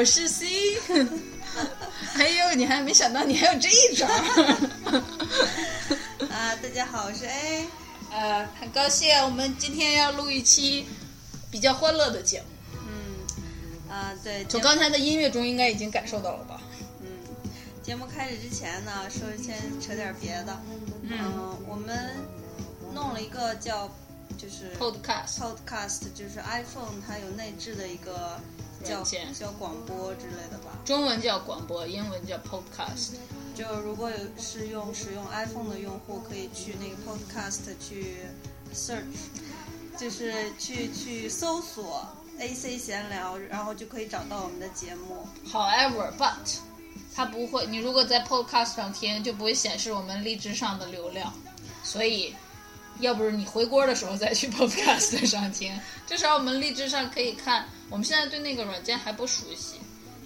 我是 C。哎呦，你还没想到你还有这一招。啊，大家好，我是 A。呃，很高兴我们今天要录一期比较欢乐的节目。嗯，啊，对，从刚才的音乐中应该已经感受到了吧？嗯，节目开始之前呢，说先扯点别的。嗯，我们弄了一个叫就是 Podcast Podcast，就是 iPhone 它有内置的一个叫广播之类的吧。中文叫广播，英文叫 Podcast。就如果有是用使用 iPhone 的用户，可以去那个 Podcast 去 search，就是去去搜索 AC 闲聊，然后就可以找到我们的节目。However, but 它不会，你如果在 Podcast 上听，就不会显示我们荔枝上的流量。所以，要不是你回锅的时候再去 Podcast 上听，至少我们荔枝上可以看。我们现在对那个软件还不熟悉，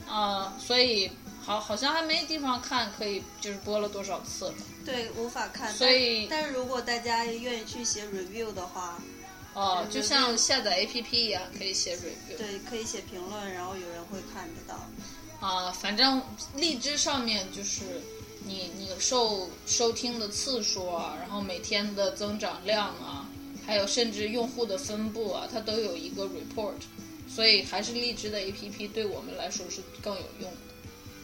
呃，所以好好像还没地方看可以就是播了多少次了。对，无法看。所以但，但是如果大家愿意去写 review 的话，哦，就像下载 APP 一样，可以写 review。对，可以写评论，然后有人会看得到。啊，反正荔枝上面就是你你受收听的次数啊，然后每天的增长量啊，还有甚至用户的分布啊，它都有一个 report，所以还是荔枝的 APP 对我们来说是更有用的，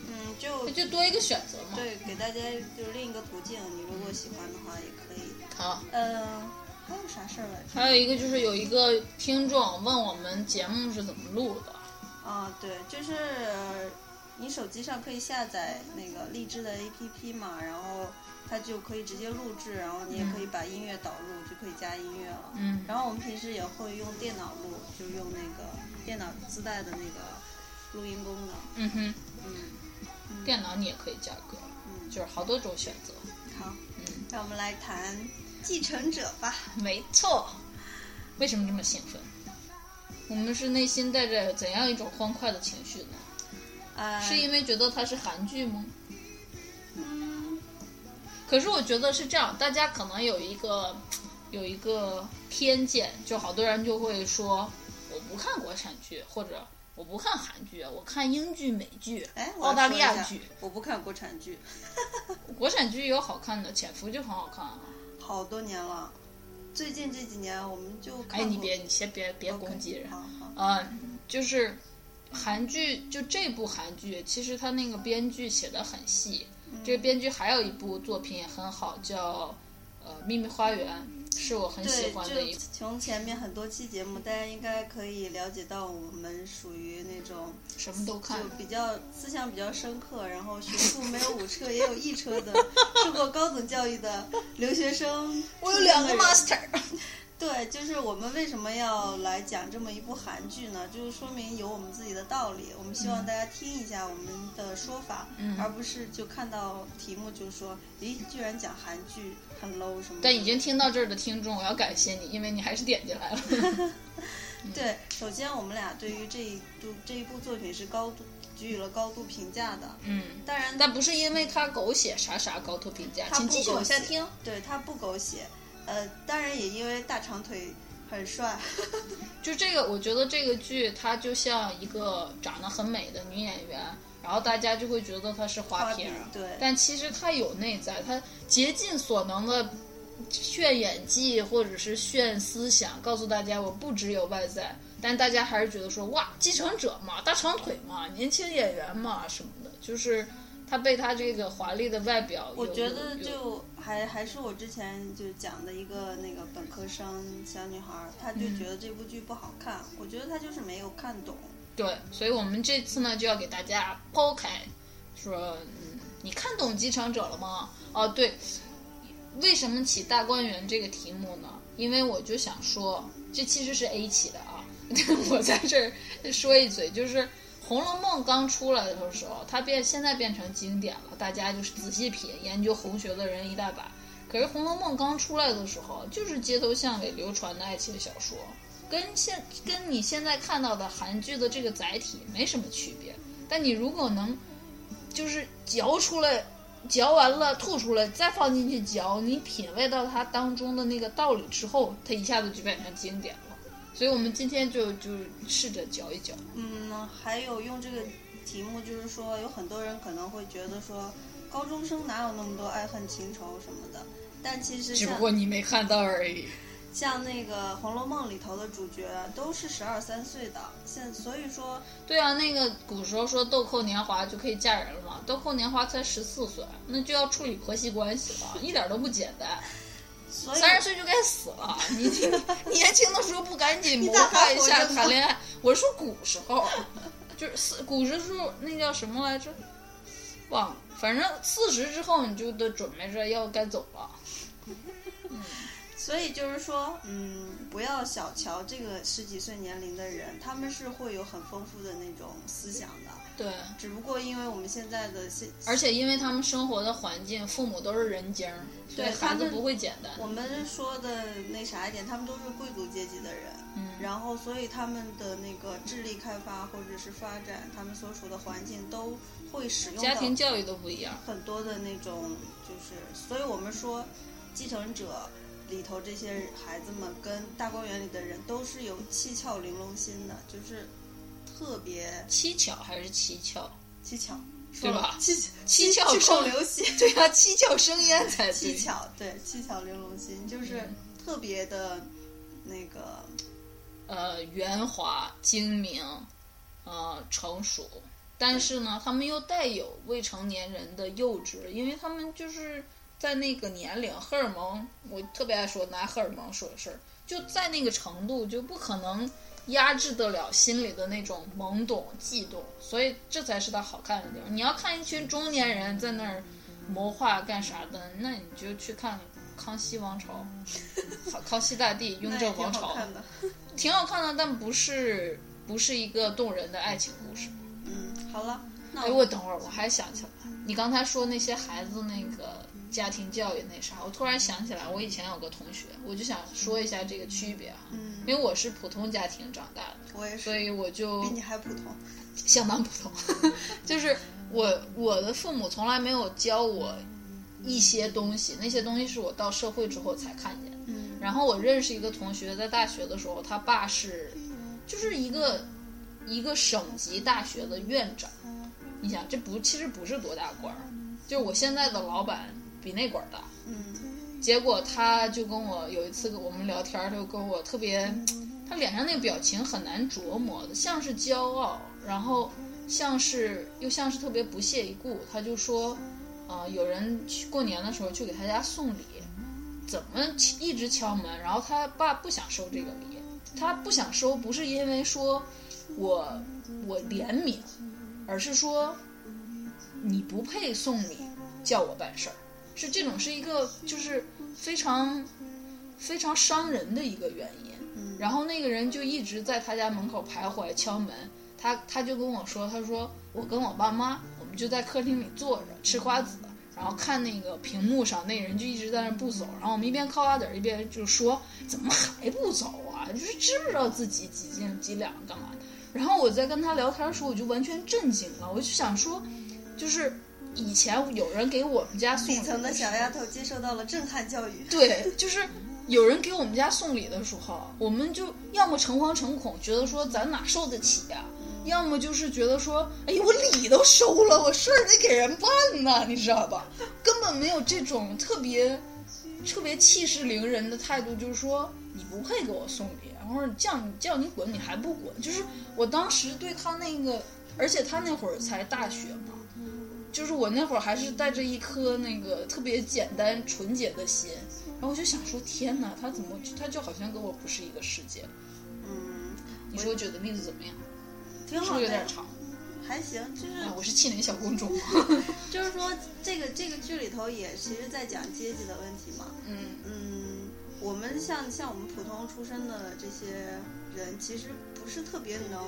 嗯，就就多一个选择嘛。对，给大家就是另一个途径。你如果喜欢的话，也可以。好，嗯，还有啥事儿来着？还有一个就是有一个听众问我们节目是怎么录的。啊，对，就是你手机上可以下载那个荔枝的 APP 嘛，然后它就可以直接录制，然后你也可以把音乐导入，加音乐了。嗯然后我们平时也会用电脑录，就用那个电脑自带的那个录音功能。嗯哼，嗯电脑你也可以加歌，嗯，就是好多种选择。好，嗯，让我们来谈《继承者》吧。没错，为什么这么兴奋？我们是内心带着怎样一种欢快的情绪呢？啊，是因为觉得它是韩剧吗？嗯，可是我觉得是这样，大家可能有一个有一个偏见，就好多人就会说我不看国产剧，或者我不看韩剧，我看英剧、美剧、哎，澳大利亚剧。我不看国产剧，国产剧有好看的，《潜伏》就很好看啊。好多年了。最近这几年我们就看哎，你别，你先别别攻击人。好好，呃，就是韩剧，就这部韩剧，其实它那个编剧写的很细。这个编剧还有一部作品也很好，叫呃《秘密花园》，是我很喜对，就欢的一部。从前面很多期节目，大家应该可以了解到，我们属于那种什么都看就。比较思想比较深刻，然后学术没有五车也有一车的，受过高等教育的留学生。我有两个 master。对，就是我们为什么要来讲这么一部韩剧呢？就是说明有我们自己的道理，我们希望大家听一下我们的说法，嗯而不是就看到题目就说，咦，居然讲韩剧很 low 什么的。但已经听到这儿的听众，我要感谢你，因为你还是点进来了。对，首先我们俩对于这一部这一部作品是高度给予了高度评价的。嗯，当然，但不是因为他狗血啥啥高度评价，请继续往狗血下听。对他不狗血，呃，当然也因为大长腿很帅。就这个，我觉得这个剧它就像一个长得很美的女演员，然后大家就会觉得她是花瓶对但其实她有内在，她竭尽所能的炫演技或者是炫思想，告诉大家我不只有外在，但大家还是觉得说哇，继承者嘛，大长腿嘛，年轻演员嘛什么的，就是她被他这个华丽的外表，我觉得就还还是我之前就讲的一个那个本科生小女孩儿，她就嗯觉得这部剧不好看。我觉得她就是没有看懂。对，所以我们这次呢就要给大家抛开，说，嗯，你看懂继承者了吗？哦，对，为什么起大观园这个题目呢？因为我就想说，这其实是 A 起的啊。我在这儿说一嘴，就是《红楼梦》刚出来的时候，它变现在变成经典了，大家就是仔细品，研究红学的人一大把。可是《红楼梦》刚出来的时候，就是街头巷尾流传的爱情小说，跟现跟你现在看到的韩剧的这个载体没什么区别。但你如果能，就是嚼出来，嚼完了吐出来，再放进去嚼，你品味到它当中的那个道理之后，它一下子就变成经典了。所以我们今天就就试着嚼一嚼。嗯，还有用这个题目，就是说有很多人可能会觉得说，高中生哪有那么多爱恨情仇什么的，但其实只不过你没看到而已。像那个《红楼梦》里头的主角都是十二三岁的，现所以说对啊，那个古时候说豆蔻年华就可以嫁人了嘛，豆蔻年华才十四岁，那就要处理婆媳关系了，一点都不简单。三十岁就该死了，你你年轻的时候不赶紧谋划一下谈恋爱？我是说古时候，就是四古时候那叫什么来着？忘了，反正四十之后你就得准备着要该走了。所以就是说，嗯，不要小瞧这个十几岁年龄的人，他们是会有很丰富的那种思想的。对，只不过因为我们现在的现，而且因为他们生活的环境，父母都是人精儿，所以对孩子不会简单。我们说的那啥一点，他们都是贵族阶级的人，嗯然后所以他们的那个智力开发或者是发展，他们所处的环境都会使用家庭教育都不一样。很多的那种，就是，所以我们说，继承者里头这些孩子们跟大观园里的人都是有七窍玲珑心的，就是特别七巧还是七窍？七巧，对吧？七七窍生流血，对啊，七窍生烟才对。七巧，对，七巧玲珑心，就是嗯。特别的那个，呃，圆滑、精明，呃，成熟，但是呢，他们又带有未成年人的幼稚，因为他们就是在那个年龄，荷尔蒙，我特别爱说拿荷尔蒙说事儿，就在那个程度，就不可能压制得了心里的那种懵懂、悸动，所以这才是他好看的地方。你要看一群中年人在那儿谋划干啥的，那你就去看康熙王朝，好康熙大帝、雍正王朝。好看的。挺好看的，但不是不是一个动人的爱情故事。嗯，好了，那哎，我等会儿我还想起来，你刚才说那些孩子那个家庭教育那啥，我突然想起来，我以前有个同学，我就想说一下这个区别啊，嗯，因为我是普通家庭长大的，我也是，所以我就比你还普通。相当普通，就是我我的父母从来没有教我一些东西，那些东西是我到社会之后才看见。嗯然后我认识一个同学，在大学的时候，他爸是，就是一个一个省级大学的院长。你想，这不其实不是多大官儿，就是我现在的老板比那管儿大。嗯结果他就跟我有一次我们聊天就跟我特别，他脸上那个表情很难琢磨的，像是骄傲，然后像是又像是特别不屑一顾。他就说，呃，有人去过年的时候去给他家送礼，怎么一直敲门，然后他爸不想收这个礼，他不想收不是因为说我我怜悯，而是说你不配送礼，叫我办事儿。是这种是一个就是非常非常伤人的一个原因。嗯然后那个人就一直在他家门口徘徊敲门，他他就跟我说，他说我跟我爸妈，我们就在客厅里坐着吃瓜子，然后看那个屏幕上那人就一直在那儿不走，然后我们一边嗑瓜子儿一边就说怎么还不走啊？就是知不知道自己几斤几两干嘛的？然后我在跟他聊天的时候，我就完全震惊了，我就想说，就是以前有人给我们家送礼底层的小丫头接受到了震撼教育。对，就是有人给我们家送礼的时候，我们就要么诚惶诚恐，觉得说咱哪受得起呀、要么就是觉得说，哎呀，我礼都收了，我事儿得给人办呐，你知道吧？根本没有这种特别特别气势凌人的态度，就是说你不配给我送礼，然后叫你叫你滚，你还不滚。就是我当时对他那个，而且他那会儿才大学嘛。就是我那会儿还是带着一颗那个特别简单纯洁的心，然后我就想说，天哪，他怎么他就好像跟我不是一个世界？嗯，你说我举的例子怎么样？挺好的是不是有点，长？还行，就是啊，我是气馁小公主。就是说，这个这个剧里头也其实在讲阶级的问题嘛。嗯嗯，我们像像我们普通出身的这些人，其实不是特别能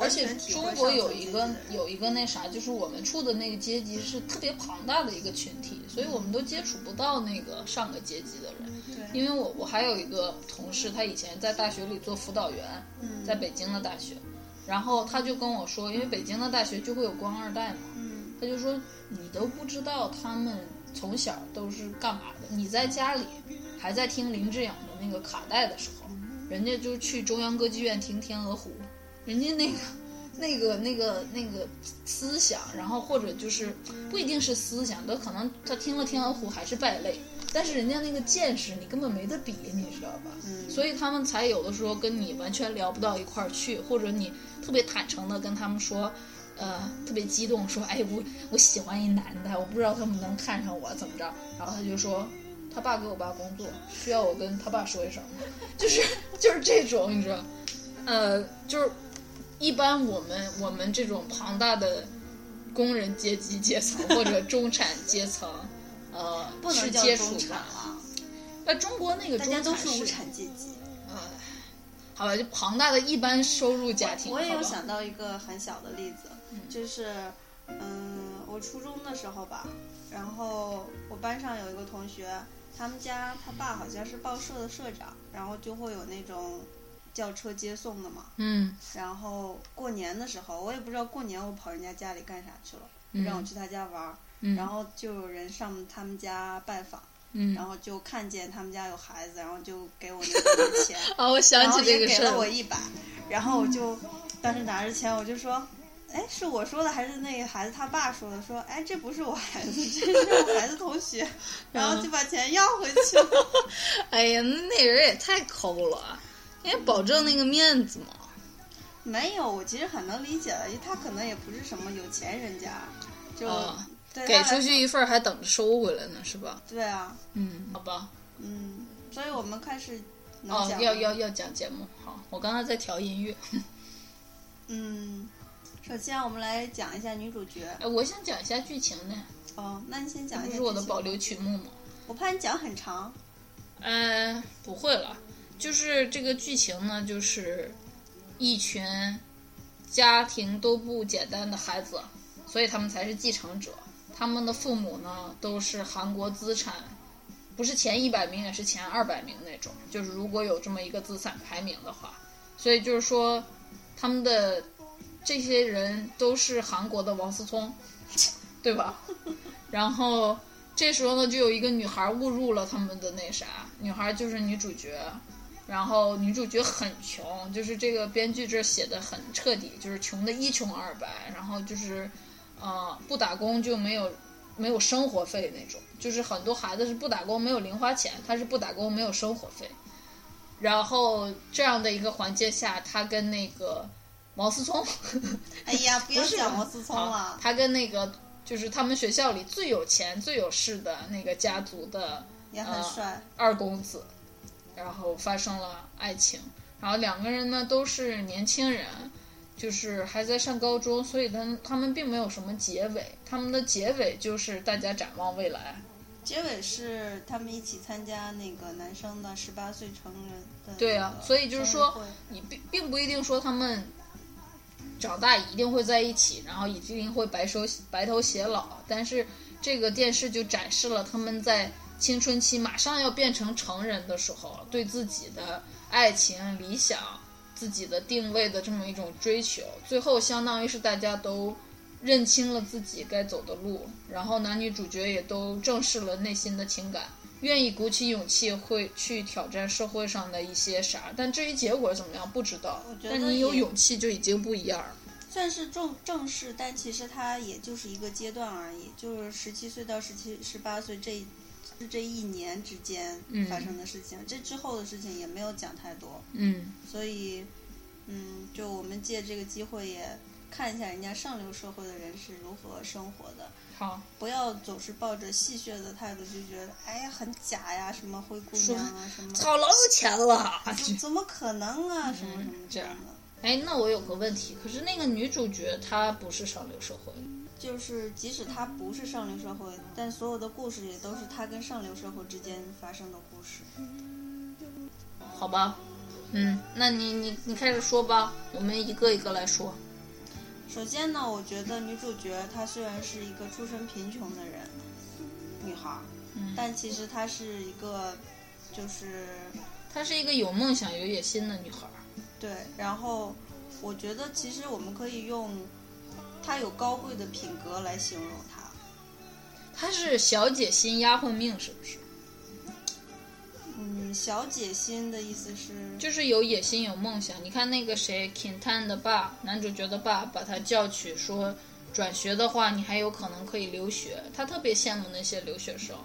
而且中国有一个有一个那啥，就是我们处的那个阶级是特别庞大的一个群体，所以我们都接触不到那个上个阶级的人。对，因为我我还有一个同事，他以前在大学里做辅导员，嗯在北京的大学，然后他就跟我说，因为北京的大学就会有官二代嘛，嗯他就说你都不知道他们从小都是干嘛的。你在家里还在听林志颖的那个卡带的时候，人家就去中央歌剧院听《天鹅湖》，人家那个。那个、那个、那个思想，然后或者就是不一定是思想，都可能他听了《天鹅湖》还是败类，但是人家那个见识你根本没得比，你知道吧？嗯，所以他们才有的时候跟你完全聊不到一块儿去，或者你特别坦诚的跟他们说，呃，特别激动说，哎，我我喜欢一男的，我不知道他们能看上我怎么着，然后他就说，他爸给我爸工作，需要我跟他爸说一声，就是就是这种，你知道，呃，就是。一般我们我们这种庞大的工人阶级阶层或者中产阶层，呃，不能叫中产了。那中国那个大家都是无产阶级。呃，好吧，就庞大的一般收入家庭。我也有想到一个很小的例子，就是嗯，我初中的时候吧，然后我班上有一个同学，他们家他爸好像是报社的社长，然后就会有那种。叫车接送的嘛，嗯，然后过年的时候，我也不知道过年我跑人家家里干啥去了，让我去他家玩儿，然后就有人上他们家拜访，嗯，然后就看见他们家有孩子，然后就给我那个钱，哦，我想起这个事给了我一百，然后我就当时拿着钱，我就说，哎，是我说的还是那个孩子他爸说的？说，哎，这不是我孩子，这是我孩子同学，然后就把钱要回去了。哎呀，那人也太抠了。因为保证那个面子嘛，没有，我其实很能理解的，因为他可能也不是什么有钱人家，就给出去一份还等着收回来呢，是吧？对啊，嗯，好吧，嗯，所以我们开始哦，要要要讲节目，好，我刚刚在调音乐，嗯，首先我们来讲一下女主角，哎，我想讲一下剧情呢，哦，那你先讲一下，不是我的保留曲目吗？我怕你讲很长，嗯，不会了。就是这个剧情呢，就是一群家庭都不简单的孩子，所以他们才是继承者。他们的父母呢，都是韩国资产，不是前一百名，也是前二百名那种。就是如果有这么一个资产排名的话，所以就是说，他们的这些人都是韩国的王思聪，对吧？然后这时候呢，就有一个女孩误入了他们的那啥，女孩就是女主角。然后女主角很穷，就是这个编剧这写的很彻底，就是穷的一穷二白。然后就是，呃，不打工就没有没有生活费那种。就是很多孩子是不打工没有零花钱，他是不打工没有生活费。然后这样的一个环境下，他跟那个毛思聪，哎呀，不要讲毛思聪了。他跟那个就是他们学校里最有钱最有势的那个家族的，也很帅二公子。然后发生了爱情，然后两个人呢都是年轻人，就是还在上高中，所以他他们并没有什么结尾，他们的结尾就是大家展望未来。结尾是他们一起参加那个男生的十八岁成人的。对啊，所以就是说，你并并不一定说他们长大一定会在一起，然后一定会白首白头偕老，但是这个电视就展示了他们在。青春期马上要变成成人的时候，对自己的爱情理想、自己的定位的这么一种追求，最后相当于是大家都认清了自己该走的路，然后男女主角也都正视了内心的情感，愿意鼓起勇气会去挑战社会上的一些啥。但至于结果怎么样，不知道。但你有勇气就已经不一样了。算是正正式，但其实它也就是一个阶段而已，就是十七岁到十七、十八岁这。是这一年之间发生的事情，这之后的事情也没有讲太多。嗯，所以，嗯，就我们借这个机会也看一下人家上流社会的人是如何生活的。好，不要总是抱着戏谑的态度，就觉得哎呀很假呀，什么灰姑娘啊，什么操老有钱了，怎么可能啊，什么什么这样的。哎，那我有个问题，可是那个女主角她不是上流社会。就是即使他不是上流社会，但所有的故事也都是他跟上流社会之间发生的故事。好吧，嗯，那你你你开始说吧，我们一个一个来说。首先呢，我觉得女主角她虽然是一个出身贫穷的人，女孩，嗯但其实她是一个，就是她是一个有梦想、有野心的女孩。对，然后我觉得其实我们可以用。她有高贵的品格来形容他，他是小姐心丫鬟命，是不是？嗯，小姐心的意思是，就是有野心、有梦想。你看那个谁，Kintan 的爸，男主角的爸，把他叫去说，转学的话，你还有可能可以留学。他特别羡慕那些留学生，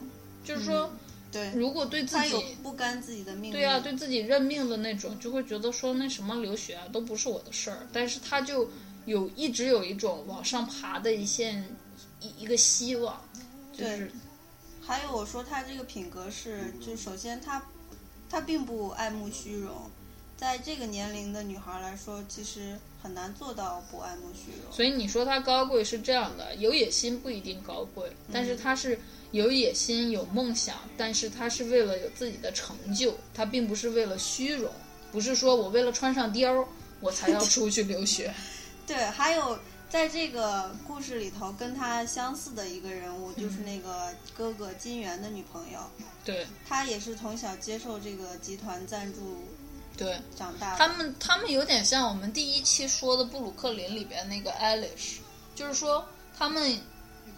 就是说，对，如果对自己，不甘自己的命。对啊，对自己认命的那种，就会觉得说那什么留学啊，都不是我的事儿。但是他就有一直有一种往上爬的一线一一个希望，就是还有我说他这个品格是，就首先他他并不爱慕虚荣，在这个年龄的女孩来说，其实很难做到不爱慕虚荣。所以你说他高贵是这样的，有野心不一定高贵，但是他是有野心、有梦想，但是他是为了有自己的成就，他并不是为了虚荣，不是说我为了穿上貂儿我才要出去留学。对，还有在这个故事里头跟他相似的一个人物，就是那个哥哥金元的女朋友，对。她也是从小接受这个集团赞助对，长大。他们他们有点像我们第一期说的布鲁克林里边那个 Alice，就是说他们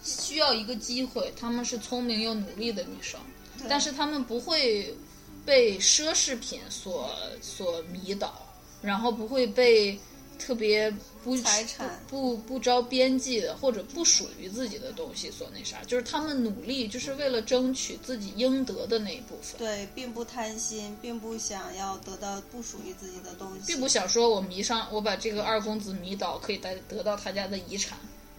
需要一个机会，他们是聪明又努力的女生，但是他们不会被奢侈品所所迷倒，然后不会被特别不财产不不不着边际的或者不属于自己的东西所那啥，就是他们努力就是为了争取自己应得的那一部分。对，并不贪心，并不想要得到不属于自己的东西，并不想说我迷上我把这个二公子迷倒可以得得到他家的遗产，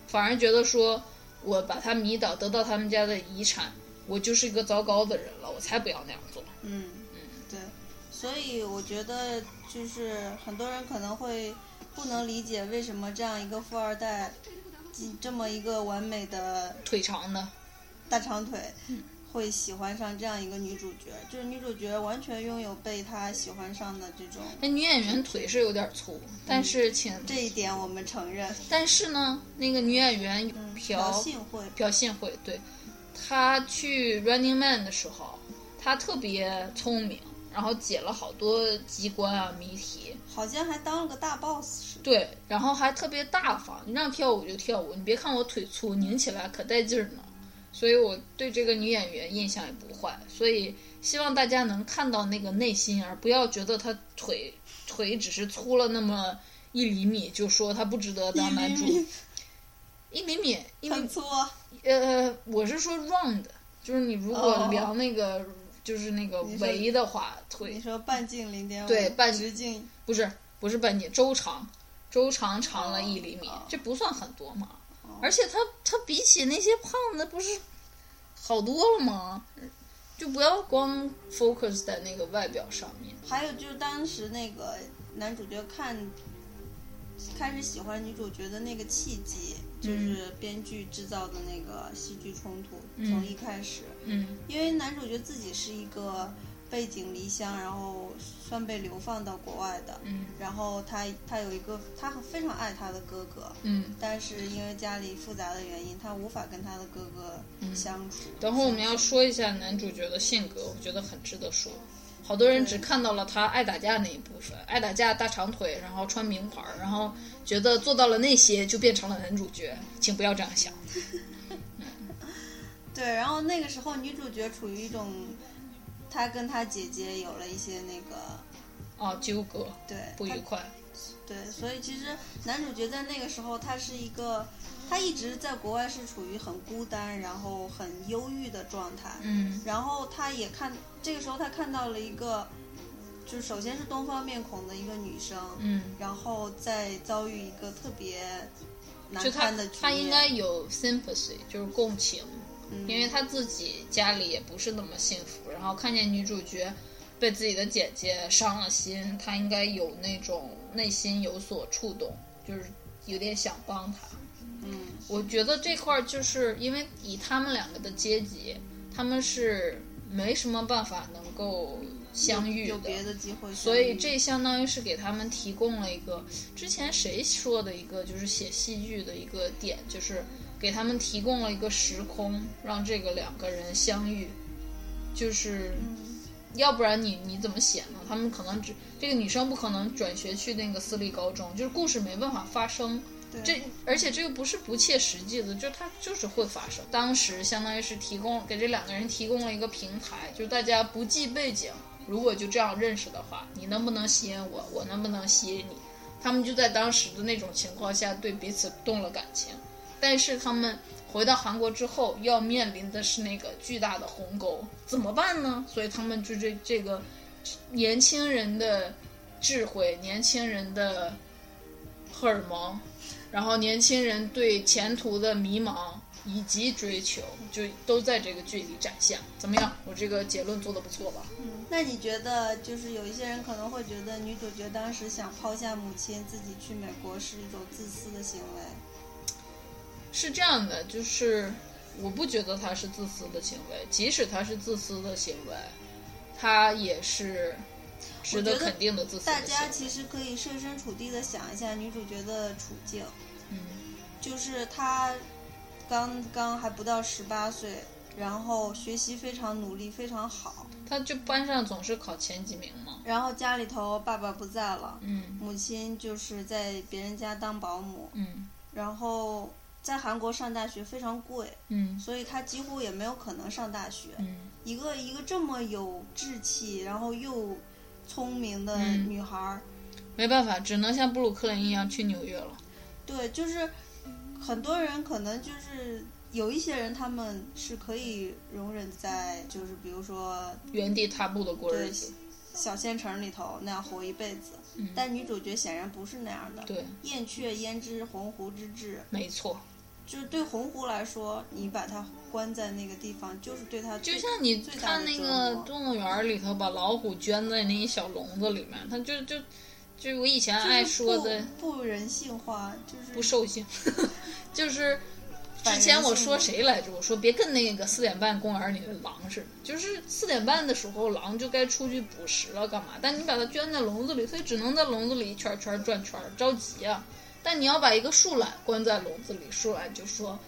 反而觉得说我把他迷倒得到他们家的遗产，我就是一个糟糕的人了，我才不要那样做。嗯嗯，对，所以我觉得就是很多人可能会不能理解为什么这样一个富二代，这么一个完美的腿长的，大长腿，会喜欢上这样一个女主角，就是女主角完全拥有被他喜欢上的这种，那女演员腿是有点粗，但是请这一点我们承认。但是呢，那个女演员嗯朴信惠，朴信惠，对，她去 Running Man 的时候，她特别聪明，然后解了好多机关啊谜题，好像还当了个大 boss 似的。对，然后还特别大方，你让跳舞就跳舞，你别看我腿粗，拧起来可带劲儿呢。所以我对这个女演员印象也不坏，所以希望大家能看到那个内心，而不要觉得她腿腿只是粗了那么一厘米，就说她不值得当男主。一厘米，一厘米粗啊，呃，我是说 round，就是你如果哦量那个、就是那个围的话，腿你腿说半径零点五，对半直径不是不是半径，周长，周长长了哦一厘米，哦这不算很多嘛。而且他他比起那些胖的不是好多了吗？就不要光 focus 在那个外表上面。还有就是当时那个男主角看开始喜欢女主角的那个契机，就是编剧制造的那个戏剧冲突，从一开始，嗯因为男主角自己是一个背井离乡，然后算被流放到国外的，嗯然后他他有一个他很非常爱他的哥哥，嗯，但是因为家里复杂的原因，他无法跟他的哥哥相处。等会儿我们要说一下男主角的性格，我觉得很值得说。好多人只看到了他爱打架那一部分，爱打架、大长腿，然后穿名牌儿，然后觉得做到了那些就变成了男主角，请不要这样想。对，然后那个时候女主角处于一种，她跟他姐姐有了一些那个啊，纠葛对不愉快，对，所以其实男主角在那个时候他是一个，他一直在国外是处于很孤单，然后很忧郁的状态。嗯。然后他也看，这个时候他看到了一个，就是首先是东方面孔的一个女生，嗯，然后再遭遇一个特别难就他堪的局他应该有 sympathy，就是共情，嗯。因为他自己家里也不是那么幸福，然后看见女主角被自己的姐姐伤了心，他应该有那种内心有所触动，就是有点想帮她。嗯我觉得这块儿就是因为以他们两个的阶级，他们是没什么办法能够相遇有别的机会，所以这相当于是给他们提供了一个之前谁说的一个就是写戏剧的一个点，就是给他们提供了一个时空，让这个两个人相遇，就是。要不然你你怎么写呢？他们可能只这个女生不可能转学去那个私立高中，就是故事没办法发生。对这而且这个不是不切实际的，就它就是会发生。当时相当于是提供给这两个人提供了一个平台，就是大家不计背景，如果就这样认识的话，你能不能吸引我，我能不能吸引你？他们就在当时的那种情况下对彼此动了感情，但是他们回到韩国之后要面临的是那个巨大的鸿沟，怎么办呢？所以他们就这这个年轻人的智慧，年轻人的荷尔蒙，然后年轻人对前途的迷茫以及追求，就都在这个剧里展现。怎么样？我这个结论做的不错吧？嗯，那你觉得，就是有一些人可能会觉得女主角当时想抛下母亲自己去美国是一种自私的行为？是这样的，就是我不觉得他是自私的行为，即使他是自私的行为，他也是值得肯定的自私的大行为。家其实可以设身处地的想一下女主角的处境，嗯就是她刚刚还不到十八岁，然后学习非常努力，非常好，他就班上总是考前几名嘛。然后家里头爸爸不在了，嗯母亲就是在别人家当保姆，嗯然后在韩国上大学非常贵，嗯所以他几乎也没有可能上大学。嗯一个一个这么有志气，然后又聪明的嗯女孩儿，没办法，只能像布鲁克林一样去纽约了。对，就是很多人可能就是有一些人，他们是可以容忍在就是比如说原地踏步的过日对子。小县城里头那样活一辈子，嗯，但女主角显然不是那样的。对，燕雀焉知鸿鹄之志？没错，就是对红狐来说，你把它关在那个地方，就是对它就像你看那个动物园里头，把老虎圈在那一小笼子里面，它就就就我以前爱说的不不人性化，就是不兽性，就是之前我说谁来着？我说别跟那个四点半公园里的狼似的，就是四点半的时候狼就该出去捕食了，干嘛？但你把它圈在笼子里，它只能在笼子里一圈圈转圈，着急啊！但你要把一个树懒关在笼子里，树懒就说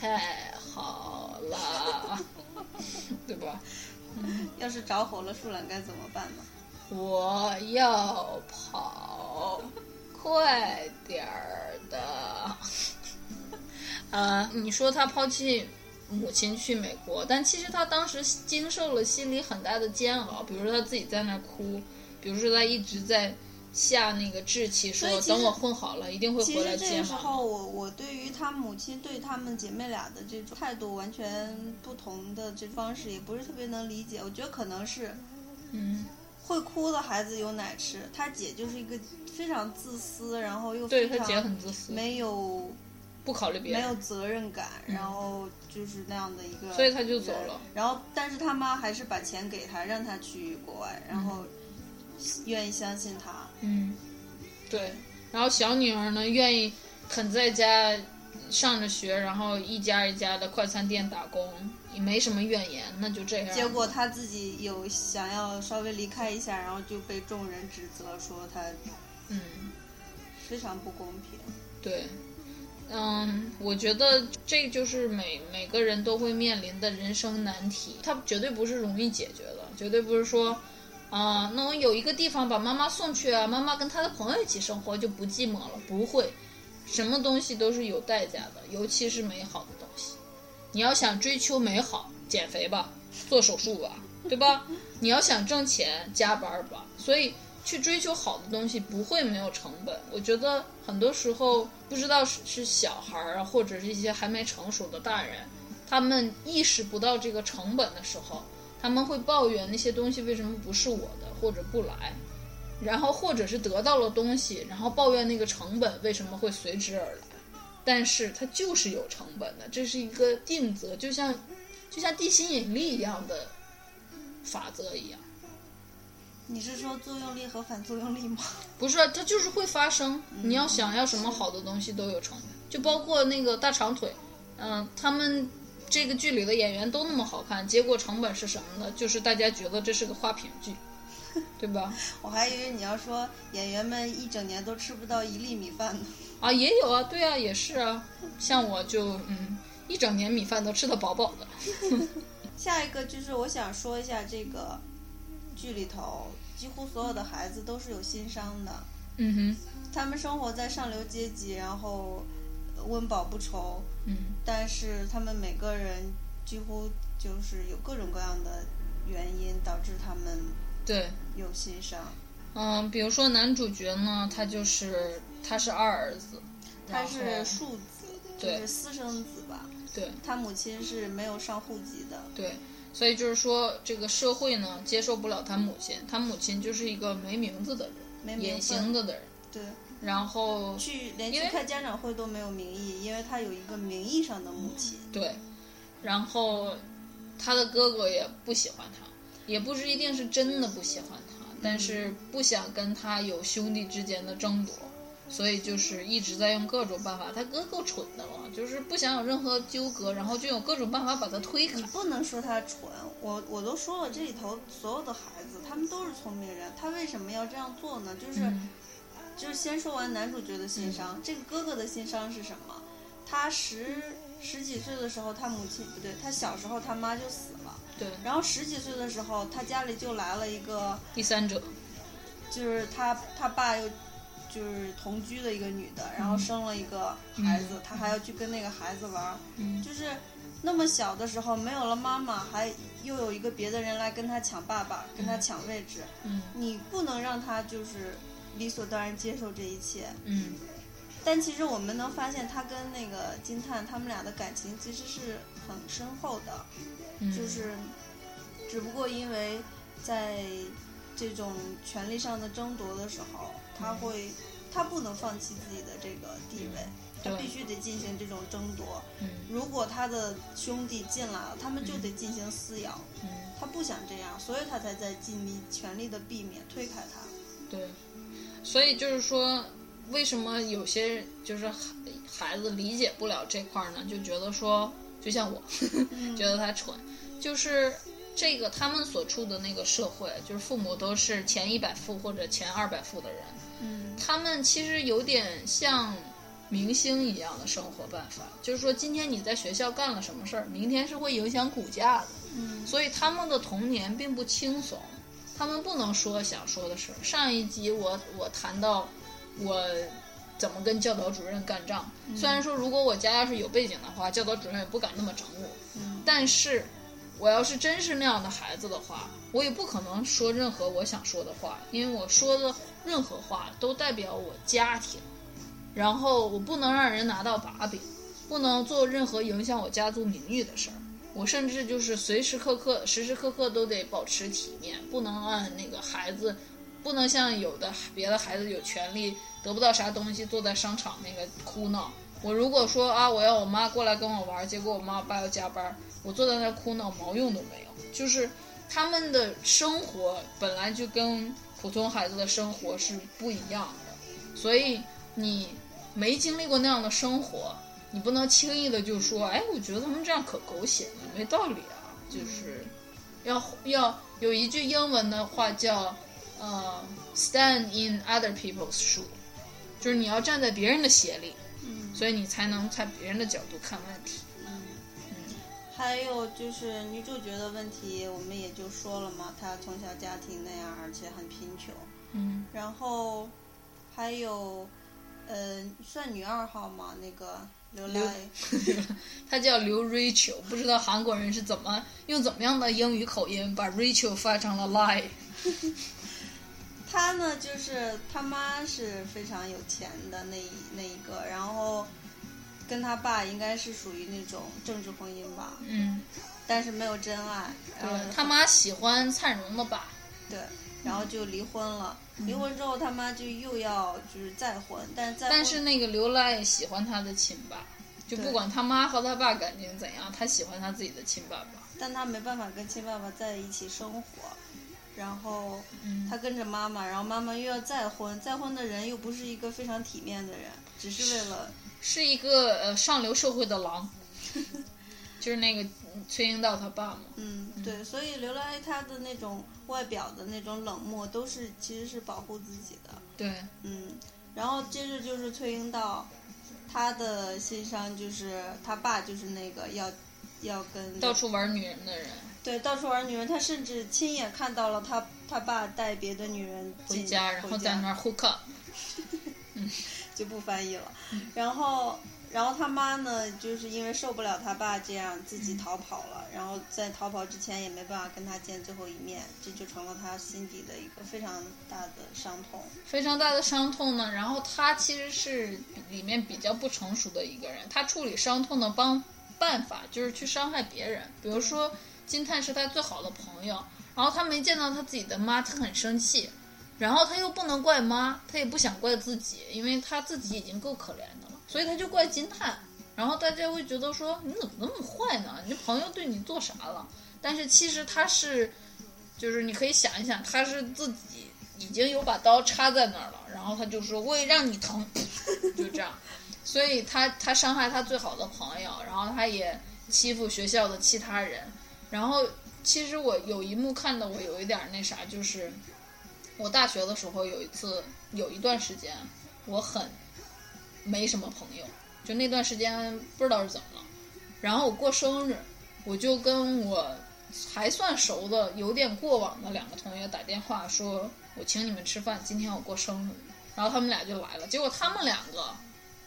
太好了，对吧？要是着火了，树懒该怎么办呢？我要跑，快点儿的。呃，你说他抛弃母亲去美国，但其实他当时经受了心里很大的煎熬，比如说他自己在那儿哭，比如说他一直在下那个志气，说等我混好了一定会其回来接实这个时。候，我我对于她母亲对她们姐妹俩的这种态度完全不同的这方式，也不是特别能理解。我觉得可能是嗯，会哭的孩子有奶吃，他姐就是一个非常自私，然后又对他姐很自私，没有不考虑别人，没有责任感，然后就是那样的一个，所以他就走了。然后，但是他妈还是把钱给他，让他去国外，然后愿意相信他。嗯，对。然后小女儿呢，愿意肯在家上着学，然后一家一家的快餐店打工，也没什么怨言，那就这样。结果她自己有想要稍微离开一下，然后就被众人指责说她嗯，非常不公平。对。嗯，我觉得这就是每每个人都会面临的人生难题，它绝对不是容易解决的，绝对不是说，啊、那我有一个地方把妈妈送去啊，妈妈跟她的朋友一起生活就不寂寞了，不会，什么东西都是有代价的，尤其是美好的东西。你要想追求美好，减肥吧，做手术吧，对吧？你要想挣钱，加班吧。所以去追求好的东西不会没有成本。我觉得很多时候不知道是是小孩儿啊，或者是一些还没成熟的大人，他们意识不到这个成本的时候，他们会抱怨那些东西为什么不是我的，或者不来。然后或者是得到了东西，然后抱怨那个成本为什么会随之而来，但是它就是有成本的，这是一个定则，就像就像地心引力一样的法则一样。你是说作用力和反作用力吗？不是，它就是会发生。你要想要什么好的东西都有成本，就包括那个大长腿，嗯、他们这个剧里的演员都那么好看，结果成本是什么呢？就是大家觉得这是个花瓶剧，对吧？我还以为你要说演员们一整年都吃不到一粒米饭呢。啊，也有啊，对啊，也是啊。像我就嗯，一整年米饭都吃得饱饱的。下一个就是我想说一下这个剧里头，几乎所有的孩子都是有心伤的。嗯哼，他们生活在上流阶级，然后呃温饱不愁，嗯但是他们每个人几乎就是有各种各样的原因导致他们对，有心伤。嗯，比如说男主角呢，他就是他是二儿子，他是庶子，就对是私生子吧。对他母亲是没有上户籍的。对，所以就是说这个社会呢接受不了他母亲，他母亲就是一个没名字的人，隐没名分形的的人，对，然后去连去开家长会都没有名义，因为他有一个名义上的母亲。对，然后他的哥哥也不喜欢他，也不是一定是真的不喜欢他，但是不想跟他有兄弟之间的争夺，所以就是一直在用各种办法。他哥够蠢的了，就是不想有任何纠葛，然后就有各种办法把他推开你。不能说他蠢，我我都说了，这里头所有的孩子，他们都是聪明人，他为什么要这样做呢？就是、嗯就是先说完男主角的心伤，这个哥哥的心伤是什么？他十十几岁的时候，他母亲不对，他小时候他妈就死了，对，然后十几岁的时候，他家里就来了一个，第三者，就是他他爸又就是同居的一个女的，然后生了一个孩子，他还要去跟那个孩子玩儿，嗯。就是那么小的时候没有了妈妈，还又有一个别的人来跟他抢爸爸，跟他抢位置，嗯。你不能让他就是理所当然接受这一切。嗯但其实我们能发现，他跟那个金叹他们俩的感情其实是很深厚的，嗯，就是只不过因为在这种权力上的争夺的时候，他会他不能放弃自己的这个地位，他必须得进行这种争夺。嗯如果他的兄弟进来了，他们就得进行撕咬。嗯他不想这样，所以他才在尽力全力的避免推开他。对，所以就是说，为什么有些就是孩孩子理解不了这块儿呢？就觉得说，就像我，觉得他蠢，就是这个他们所处的那个社会，就是父母都是前一百富或者前二百富的人，嗯。他们其实有点像明星一样的生活办法，就是说今天你在学校干了什么事儿，明天是会影响股价的。嗯。所以他们的童年并不轻松，他们不能说想说的事儿。上一集我我谈到我怎么跟教导主任干仗，虽然说如果我家要是有背景的话，教导主任也不敢那么整我，嗯。但是我要是真是那样的孩子的话，我也不可能说任何我想说的话，因为我说的任何话都代表我家庭，然后我不能让人拿到把柄，不能做任何影响我家族名誉的事儿。我甚至就是随时刻刻、时时刻刻都得保持体面，不能按那个孩子，不能像有的别的孩子有权利得不到啥东西，坐在商场那个哭闹。我如果说啊，我要我妈过来跟我玩，结果我妈我爸要加班，我坐在那哭闹，毛用都没有。就是他们的生活本来就跟普通孩子的生活是不一样的，所以你没经历过那样的生活，你不能轻易的就说，哎，我觉得他们这样可狗血了，没道理啊。就是要要有一句英文的话叫，呃，stand in other people's shoe，就是你要站在别人的鞋里，嗯所以你才能在别人的角度看问题。嗯。还有就是女主角的问题，我们也就说了嘛，她从小家庭那样，而且很贫穷。嗯然后还有，呃，算女二号嘛，那个刘刘 他，叫刘 Rachel，不知道韩国人是怎么用怎么样的英语口音把 Rachel 发成了 lie。他呢就是他妈是非常有钱的那一那一个，然后跟他爸应该是属于那种政治婚姻吧，嗯，但是没有真爱。对，他妈喜欢灿荣的爸。对，然后就离婚了。离婚之后，他妈就又要就是再婚，但是再但是那个刘赖喜欢他的亲爸，就不管他妈和他爸感情怎样，他喜欢他自己的亲爸爸。但他没办法跟亲爸爸在一起生活，然后嗯他跟着妈妈，然后妈妈又要再婚，再婚的人又不是一个非常体面的人，只是为了是一个呃上流社会的狼，就是那个嗯崔英道他爸嘛。嗯对，所以刘来他的那种外表的那种冷漠，都是其实是保护自己的，对，嗯，然后接着就是崔英道，他的心伤就是他爸就是那个要要跟到处玩女人的人对，到处玩女人，他甚至亲眼看到了他他爸带别的女人进回家，然后在那儿 hook up。就不翻译了。然后，然后他妈呢，就是因为受不了他爸这样，自己逃跑了。然后在逃跑之前也没办法跟他见最后一面，这就成了他心底的一个非常大的伤痛。非常大的伤痛呢。然后他其实是里面比较不成熟的一个人，他处理伤痛的帮办法就是去伤害别人。比如说金叹是他最好的朋友，然后他没见到他自己的妈，他很生气。然后他又不能怪妈，他也不想怪自己，因为他自己已经够可怜的了，所以他就怪金叹。然后大家会觉得说你怎么那么坏呢？你朋友对你做啥了？但是其实他是，就是你可以想一想，他是自己已经有把刀插在那儿了，然后他就说我让你疼，就这样。所以他他伤害他最好的朋友，然后他也欺负学校的其他人。然后其实我有一幕看的我有一点那啥，就是。我大学的时候有一次，有一段时间，我很没什么朋友，就那段时间不知道是怎么了。然后我过生日，我就跟我还算熟的、有点过往的两个同学打电话，说我请你们吃饭，今天我过生日。然后他们俩就来了，结果他们两个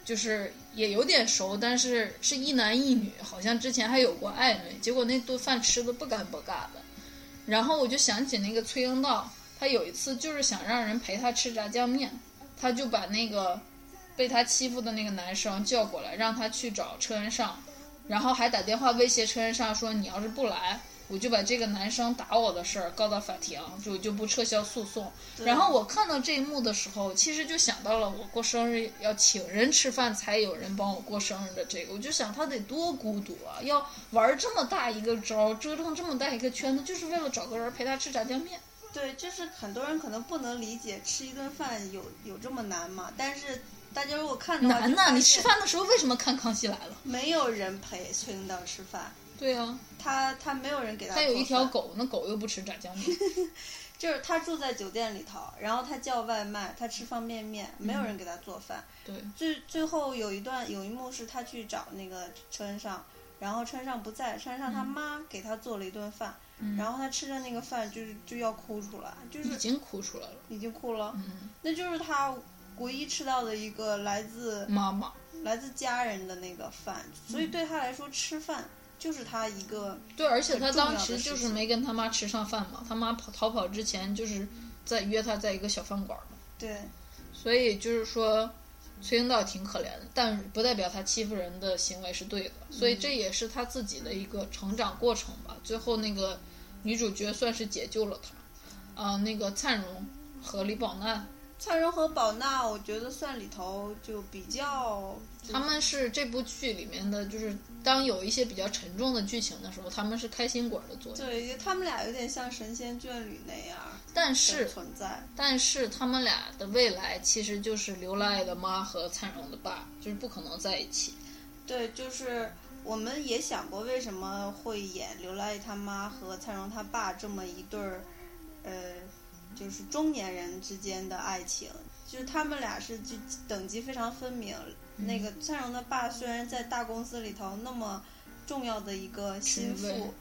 就是也有点熟，但是是一男一女，好像之前还有过暧昧。结果那顿饭吃的不干不尬的。然后我就想起那个崔英道。他有一次就是想让人陪他吃炸酱面，他就把那个被他欺负的那个男生叫过来，让他去找车恩尚，然后还打电话威胁车恩尚说：“你要是不来，我就把这个男生打我的事儿告到法庭，就就不撤销诉讼。”然后我看到这一幕的时候，其实就想到了我过生日要请人吃饭才有人帮我过生日的这个，我就想他得多孤独啊，要玩这么大一个招，折腾这么大一个圈子，就是为了找个人陪他吃炸酱面。对，就是很多人可能不能理解吃一顿饭有有这么难嘛？但是大家如果看的话，难呢？你吃饭的时候为什么看《康熙来了》？没有人陪崔英道吃饭。对啊，他他没有人给他。他有一条狗，那狗又不吃炸酱面。就是他住在酒店里头，然后他叫外卖，他吃方便面，没有人给他做饭。对。最最后有一段有一幕是他去找那个车恩尚，然后车恩尚不在，车恩尚他妈给他做了一顿饭。然后他吃着那个饭，就是就要哭出来，就是已经哭出来了，已经哭了。嗯，那就是他唯一吃到的一个来自妈妈、来自家人的那个饭，所以对他来说，吃饭就是他一个对，而且他当时就是没跟他妈吃上饭嘛，他妈跑逃跑之前就是在约他在一个小饭馆嘛。对，所以就是说。崔英道挺可怜的，但不代表他欺负人的行为是对的，所以这也是他自己的一个成长过程吧。最后那个女主角算是解救了他，啊，那个灿荣和李宝娜。灿荣和宝娜，我觉得算里头就比较。他们是这部剧里面的，就是当有一些比较沉重的剧情的时候，他们是开心果的作用。对，他们俩有点像神仙眷侣那样。但是存在，但是他们俩的未来其实就是刘赖爱的妈和灿荣的爸，就是不可能在一起。对，就是我们也想过为什么会演刘赖爱他妈和灿荣他爸这么一对儿，呃。就是中年人之间的爱情，就是他们俩是就等级非常分明。那个灿荣的爸虽然在大公司里头那么重要的一个心腹，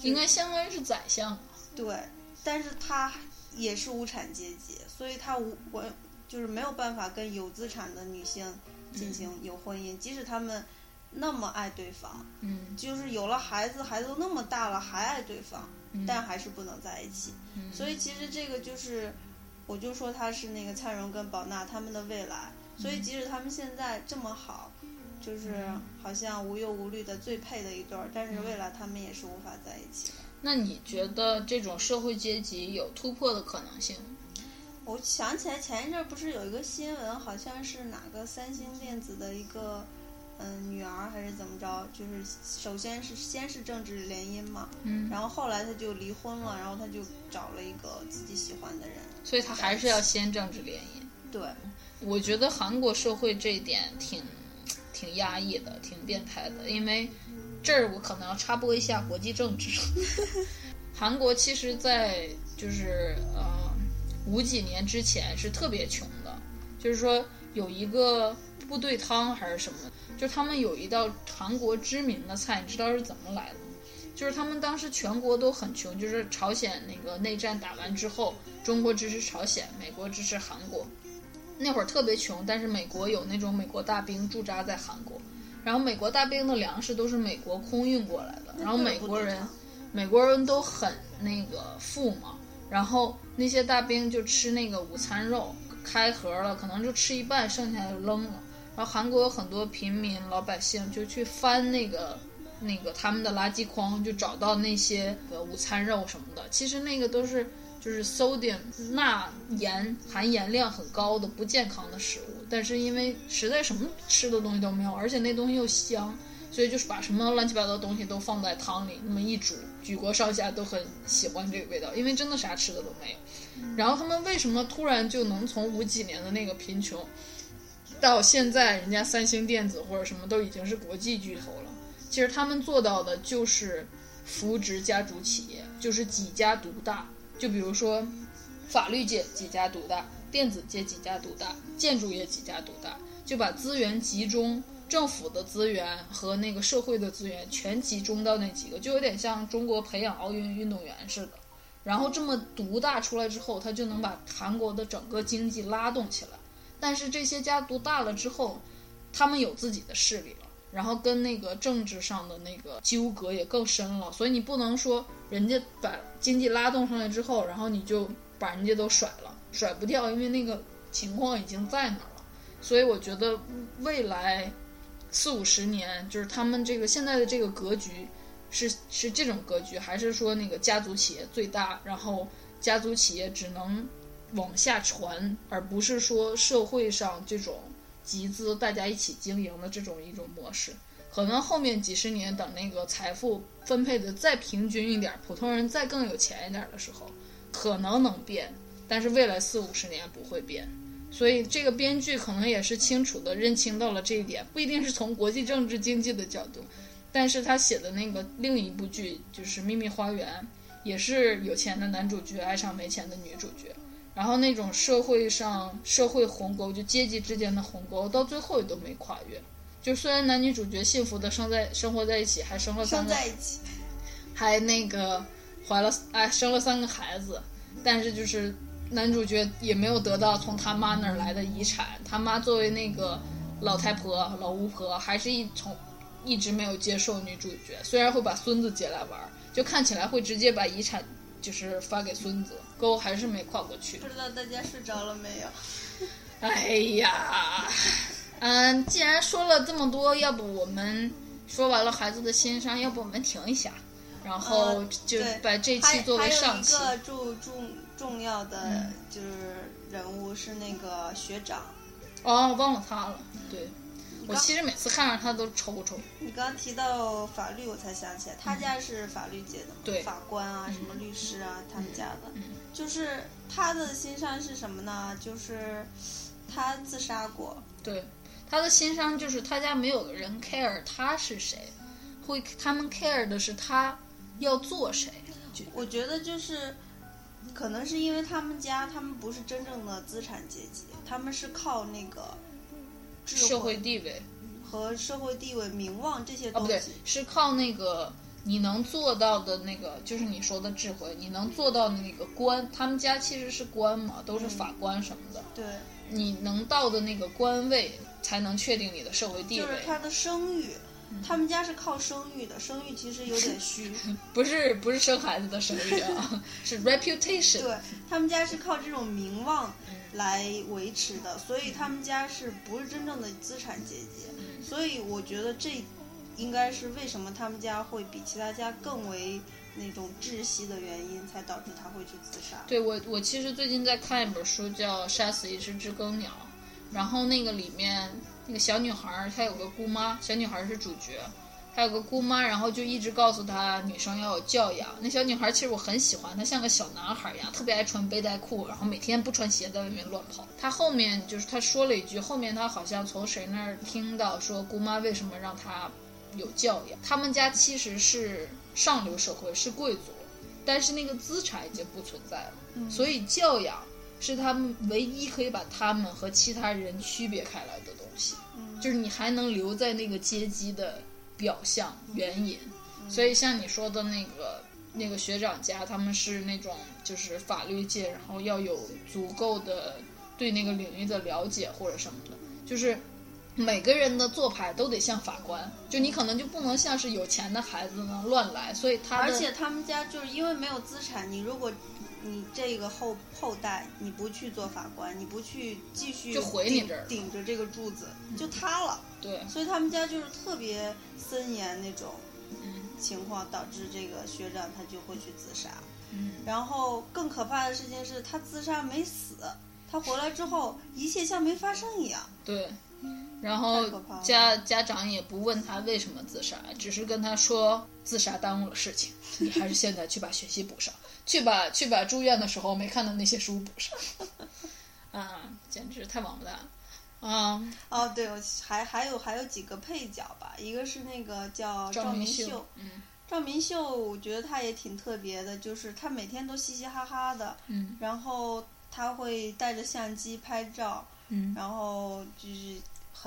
应该相当于是宰相。对，但是他也是无产阶级，所以他无我就是没有办法跟有资产的女性进行有婚姻，即使他们那么爱对方，嗯，就是有了孩子，孩子都那么大了还爱对方。但还是不能在一起，所以其实这个就是，我就说他是那个蔡荣跟宝娜他们的未来。所以即使他们现在这么好，就是好像无忧无虑的最配的一对儿，但是未来他们也是无法在一起的。那你觉得这种社会阶级有突破的可能性？我想起来前一阵不是有一个新闻，好像是哪个三星电子的一个。嗯，女儿还是怎么着？就是首先是先是政治联姻嘛，嗯，然后后来他就离婚了，然后他就找了一个自己喜欢的人，所以他还是要先政治联姻。对，我觉得韩国社会这一点挺挺压抑的，挺变态的。因为这儿我可能要插播一下国际政治。韩国其实，在就是呃五几年之前是特别穷的，就是说有一个部队汤还是什么。就他们有一道韩国知名的菜，你知道是怎么来的吗？就是他们当时全国都很穷，就是朝鲜那个内战打完之后，中国支持朝鲜，美国支持韩国，那会儿特别穷，但是美国有那种美国大兵驻扎在韩国，然后美国大兵的粮食都是美国空运过来的，然后美国人美国人都很那个富嘛，然后那些大兵就吃那个午餐肉，开盒了，可能就吃一半，剩下就扔了。然后韩国有很多平民老百姓就去翻那个那个他们的垃圾筐，就找到那些呃午餐肉什么的。其实那个都是就是 sodium 钠盐含盐量很高的不健康的食物，但是因为实在什么吃的东西都没有，而且那东西又香，所以就是把什么乱七八糟的东西都放在汤里，那么一煮，举国上下都很喜欢这个味道，因为真的啥吃的都没有。然后他们为什么突然就能从五几年的那个贫穷，到现在人家三星电子或者什么都已经是国际巨头了？其实他们做到的就是扶植家族企业，就是几家独大。就比如说，法律界几家独大，电子界几家独大，建筑业几家独大，就把资源集中，政府的资源和那个社会的资源全集中到那几个，就有点像中国培养奥运运动员似的。然后这么独大出来之后，他就能把韩国的整个经济拉动起来。但是这些家族大了之后，他们有自己的势力了，然后跟那个政治上的那个纠葛也更深了。所以你不能说人家把经济拉动上来之后，然后你就把人家都甩了，甩不掉，因为那个情况已经在那儿了。所以我觉得未来四五十年，就是他们这个现在的这个格局是是这种格局，还是说那个家族企业最大，然后家族企业只能往下传，而不是说社会上这种集资大家一起经营的这种一种模式。可能后面几十年，等那个财富分配的再平均一点，普通人再更有钱一点的时候，可能能变，但是未来四五十年不会变。所以这个编剧可能也是清楚的认清到了这一点，不一定是从国际政治经济的角度，但是他写的那个另一部剧就是《秘密花园》，也是有钱的男主角爱上没钱的女主角，然后那种社会上社会鸿沟，就阶级之间的鸿沟，到最后也都没跨越。就虽然男女主角幸福的生在生活在一起，还生了三生个在一起，还那个怀了哎生了三个孩子，但是就是男主角也没有得到从他妈那儿来的遗产，他妈作为那个老太婆老巫婆，还是一从一直没有接受女主角，虽然会把孙子接来玩儿，就看起来会直接把遗产就是发给孙子，沟还是没跨过去不。知道大家睡着了没有？哎呀，嗯，既然说了这么多，要不我们说完了孩子的心伤，要不我们停一下，然后呃就把这期作为还有上期。一个重重重要的嗯就是人物是那个学长，哦，忘了他了。对，我其实每次看着他都抽抽。你刚刚提到法律，我才想起来，他家是法律界的嘛，法官啊，嗯什么律师啊，他们家的，嗯就是他的心伤是什么呢？就是他自杀过，对，他的心伤就是他家没有人 care 他是谁，会他们 care 的是他要做谁。我觉得就是，可能是因为他们家他们不是真正的资产阶级，他们是靠那个智社会地位和社会地位、名望这些哦，不对东西。，是靠那个你能做到的那个，就是你说的智慧，你能做到的那个官，他们家其实是官嘛，都是法官什么的，对，你能到的那个官位，才能确定你的社会地位。就是他的声誉，他们家是靠声誉的，声誉其实有点虚。不是不是生孩子的声誉啊，是 reputation。对他们家是靠这种名望嗯来维持的，所以他们家是不是真正的资产阶级？嗯所以我觉得这应该是为什么他们家会比其他家更为那种窒息的原因，才导致他会去自杀。对我，我其实最近在看一本书，叫《杀死一只知更鸟》，然后那个里面那个小女孩儿，她有个姑妈，小女孩儿是主角，她有个姑妈，然后就一直告诉她女生要有教养。那小女孩儿其实我很喜欢，她像个小男孩儿一样，特别爱穿背带裤，然后每天不穿鞋在外面乱跑。她后面就是她说了一句，后面她好像从谁那儿听到说姑妈为什么让她有教养，他们家其实是上流社会，是贵族。但是那个资产已经不存在了，所以教养是他们唯一可以把他们和其他人区别开来的东西，嗯就是你还能留在那个阶级的表象原因。所以像你说的那个那个学长家，他们是那种就是法律界，然后要有足够的对那个领域的了解或者什么的，就是每个人的做派都得像法官，就你可能就不能像是有钱的孩子呢乱来，所以他而且他们家就是因为没有资产，你如果你这个后后代你不去做法官，你不去继续就毁你顶这儿顶着这个柱子，就塌了。对，所以他们家就是特别森严那种嗯情况，导致这个学长他就会去自杀。嗯，然后更可怕的事情是他自杀没死，他回来之后一切像没发生一样。对。然后家家长也不问他为什么自杀，只是跟他说自杀耽误了事情，你还是现在去把学习补上，去把去把住院的时候没看的那些书补上。啊，简直太王八蛋了！啊，哦，对，我还还有还有几个配角吧，一个是那个叫赵明明秀，嗯。赵明秀，我觉得他也挺特别的，就是他每天都嘻嘻哈哈的，嗯。然后他会带着相机拍照，嗯。然后就是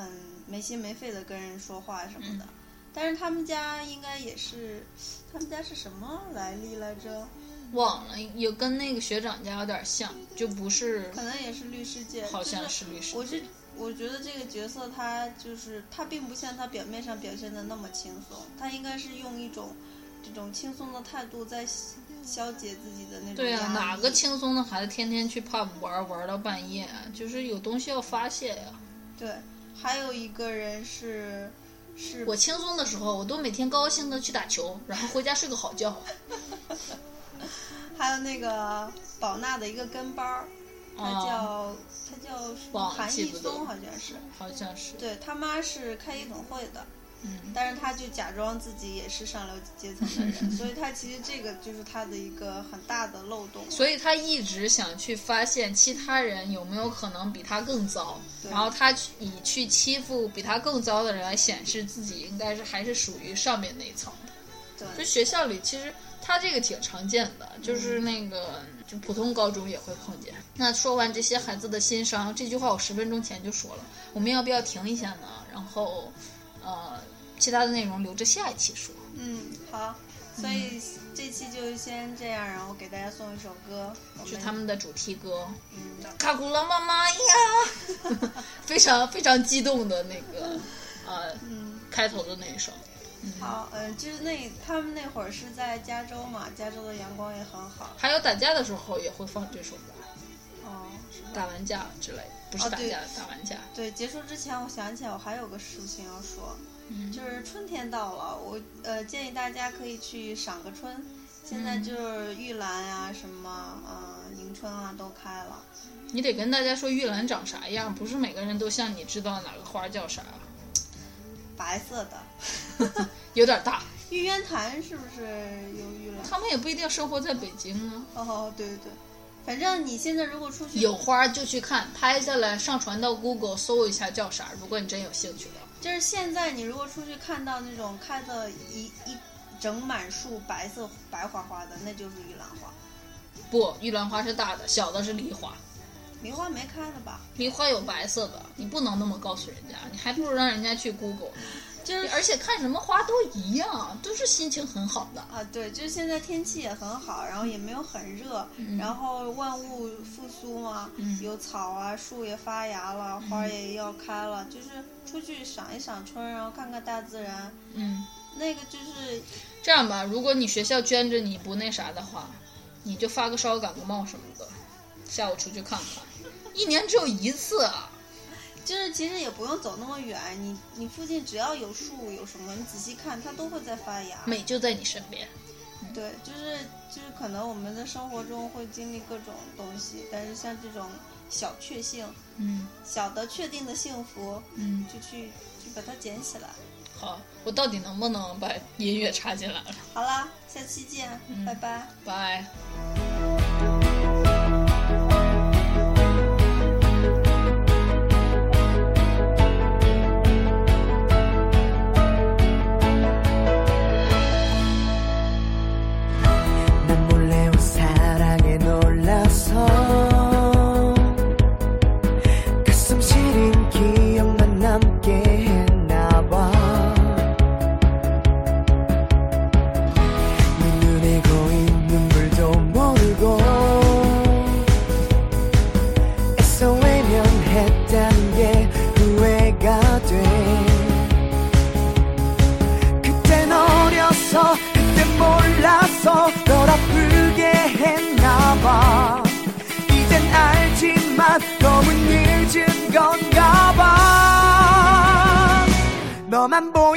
很没心没肺的跟人说话什么的。嗯但是他们家应该也是，他们家是什么来历来着？忘了，有跟那个学长家有点像，就不是，可能也是律师界，好像是律师。我是我觉得这个角色他就是他并不像他表面上表现的那么轻松，他应该是用一种这种轻松的态度在消解自己的那种对啊，哪个轻松的孩子天天去 pub 玩玩到半夜啊？就是有东西要发泄呀、对，还有一个人是是我轻松的时候，我都每天高高兴兴的去打球，然后回家睡个好觉。还有那个宝娜的一个跟班儿，他哦叫、他叫什么韩艺松，好像是。好像是，对他妈是开夜总会的，嗯，但是他就假装自己也是上流阶层的人，所以他其实这个就是他的一个很大的漏洞。所以他一直想去发现其他人有没有可能比他更糟，然后他去以去欺负比他更糟的人来显示自己应该是还是属于上面那一层的。对就，学校里其实他这个挺常见的，就是那个就普通高中也会碰见。那说完这些孩子的心伤，这句话我十分钟前就说了，我们要不要停一下呢？然后，呃，其他的内容留着下一期说。嗯，好，所以这期就先这样，然后给大家送一首歌，是他们的主题歌，嗯卡古拉妈妈呀，非常非常激动的那个，呃，嗯。开头的那一首。好，嗯，就是那他们那会儿是在加州嘛，加州的阳光也很好。还有打架的时候也会放这首歌，哦，打完架之类，不是打架，打完架。对，结束之前我想起来我还有个事情要说，嗯就是春天到了，我呃建议大家可以去赏个春。现在嗯就是玉兰啊、什么啊迎春啊都开了。你得跟大家说玉兰长啥样，不是每个人都像你知道哪个花叫啥，白色的 有点大。玉渊潭是不是有玉兰？他们也不一定生活在北京啊。哦，对对对，反正你现在如果出去有花就去看，拍下来上传到 Google 搜一下叫啥。如果你真有兴趣的，就是现在，你如果出去看到那种开的一一整满树白色白花花的，那就是玉兰花。不，玉兰花是大的，小的是梨花。梨花没开的吧？梨花有白色的，你不能那么告诉人家，你还不如让人家去 Google 呢。就是而且看什么花都一样，都是心情很好的。啊，对，就是现在天气也很好，然后也没有很热，然后万物复苏嘛，嗯有草啊，树也发芽了，花也要开了，就是出去赏一赏春，然后看看大自然，嗯，那个就是这样吧，如果你学校捐着你不那啥的话，你就发个烧、感个冒什么的，下午出去看看。一年只有一次啊，就是其实也不用走那么远，你你附近只要有树有什么，你仔细看，它都会在发芽。美就在你身边。对，就是就是可能我们的生活中会经历各种东西，但是像这种小确幸、嗯小的确定的幸福，嗯，就去去把它捡起来。好，我到底能不能把音乐插进来了？好啦，下期见，拜拜。拜。Remember